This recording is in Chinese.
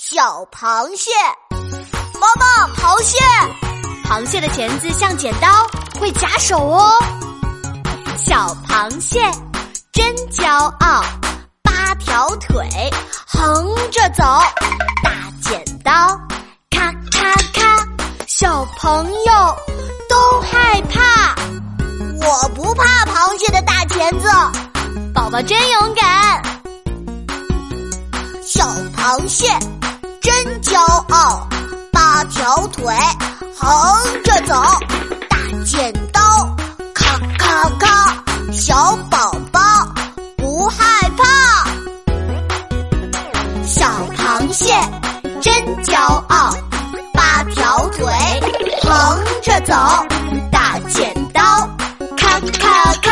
小螃蟹，妈妈，螃蟹，螃蟹的钳子像剪刀，会夹手哦。小螃蟹真骄傲，八条腿横着走，大剪刀咔咔咔，小朋友都害怕。我不怕螃蟹的大钳子，宝宝真勇敢。小螃蟹，八条腿横着走，大剪刀咔咔咔，小宝宝不害怕。小螃蟹真骄傲，八条腿横着走，大剪刀咔咔咔，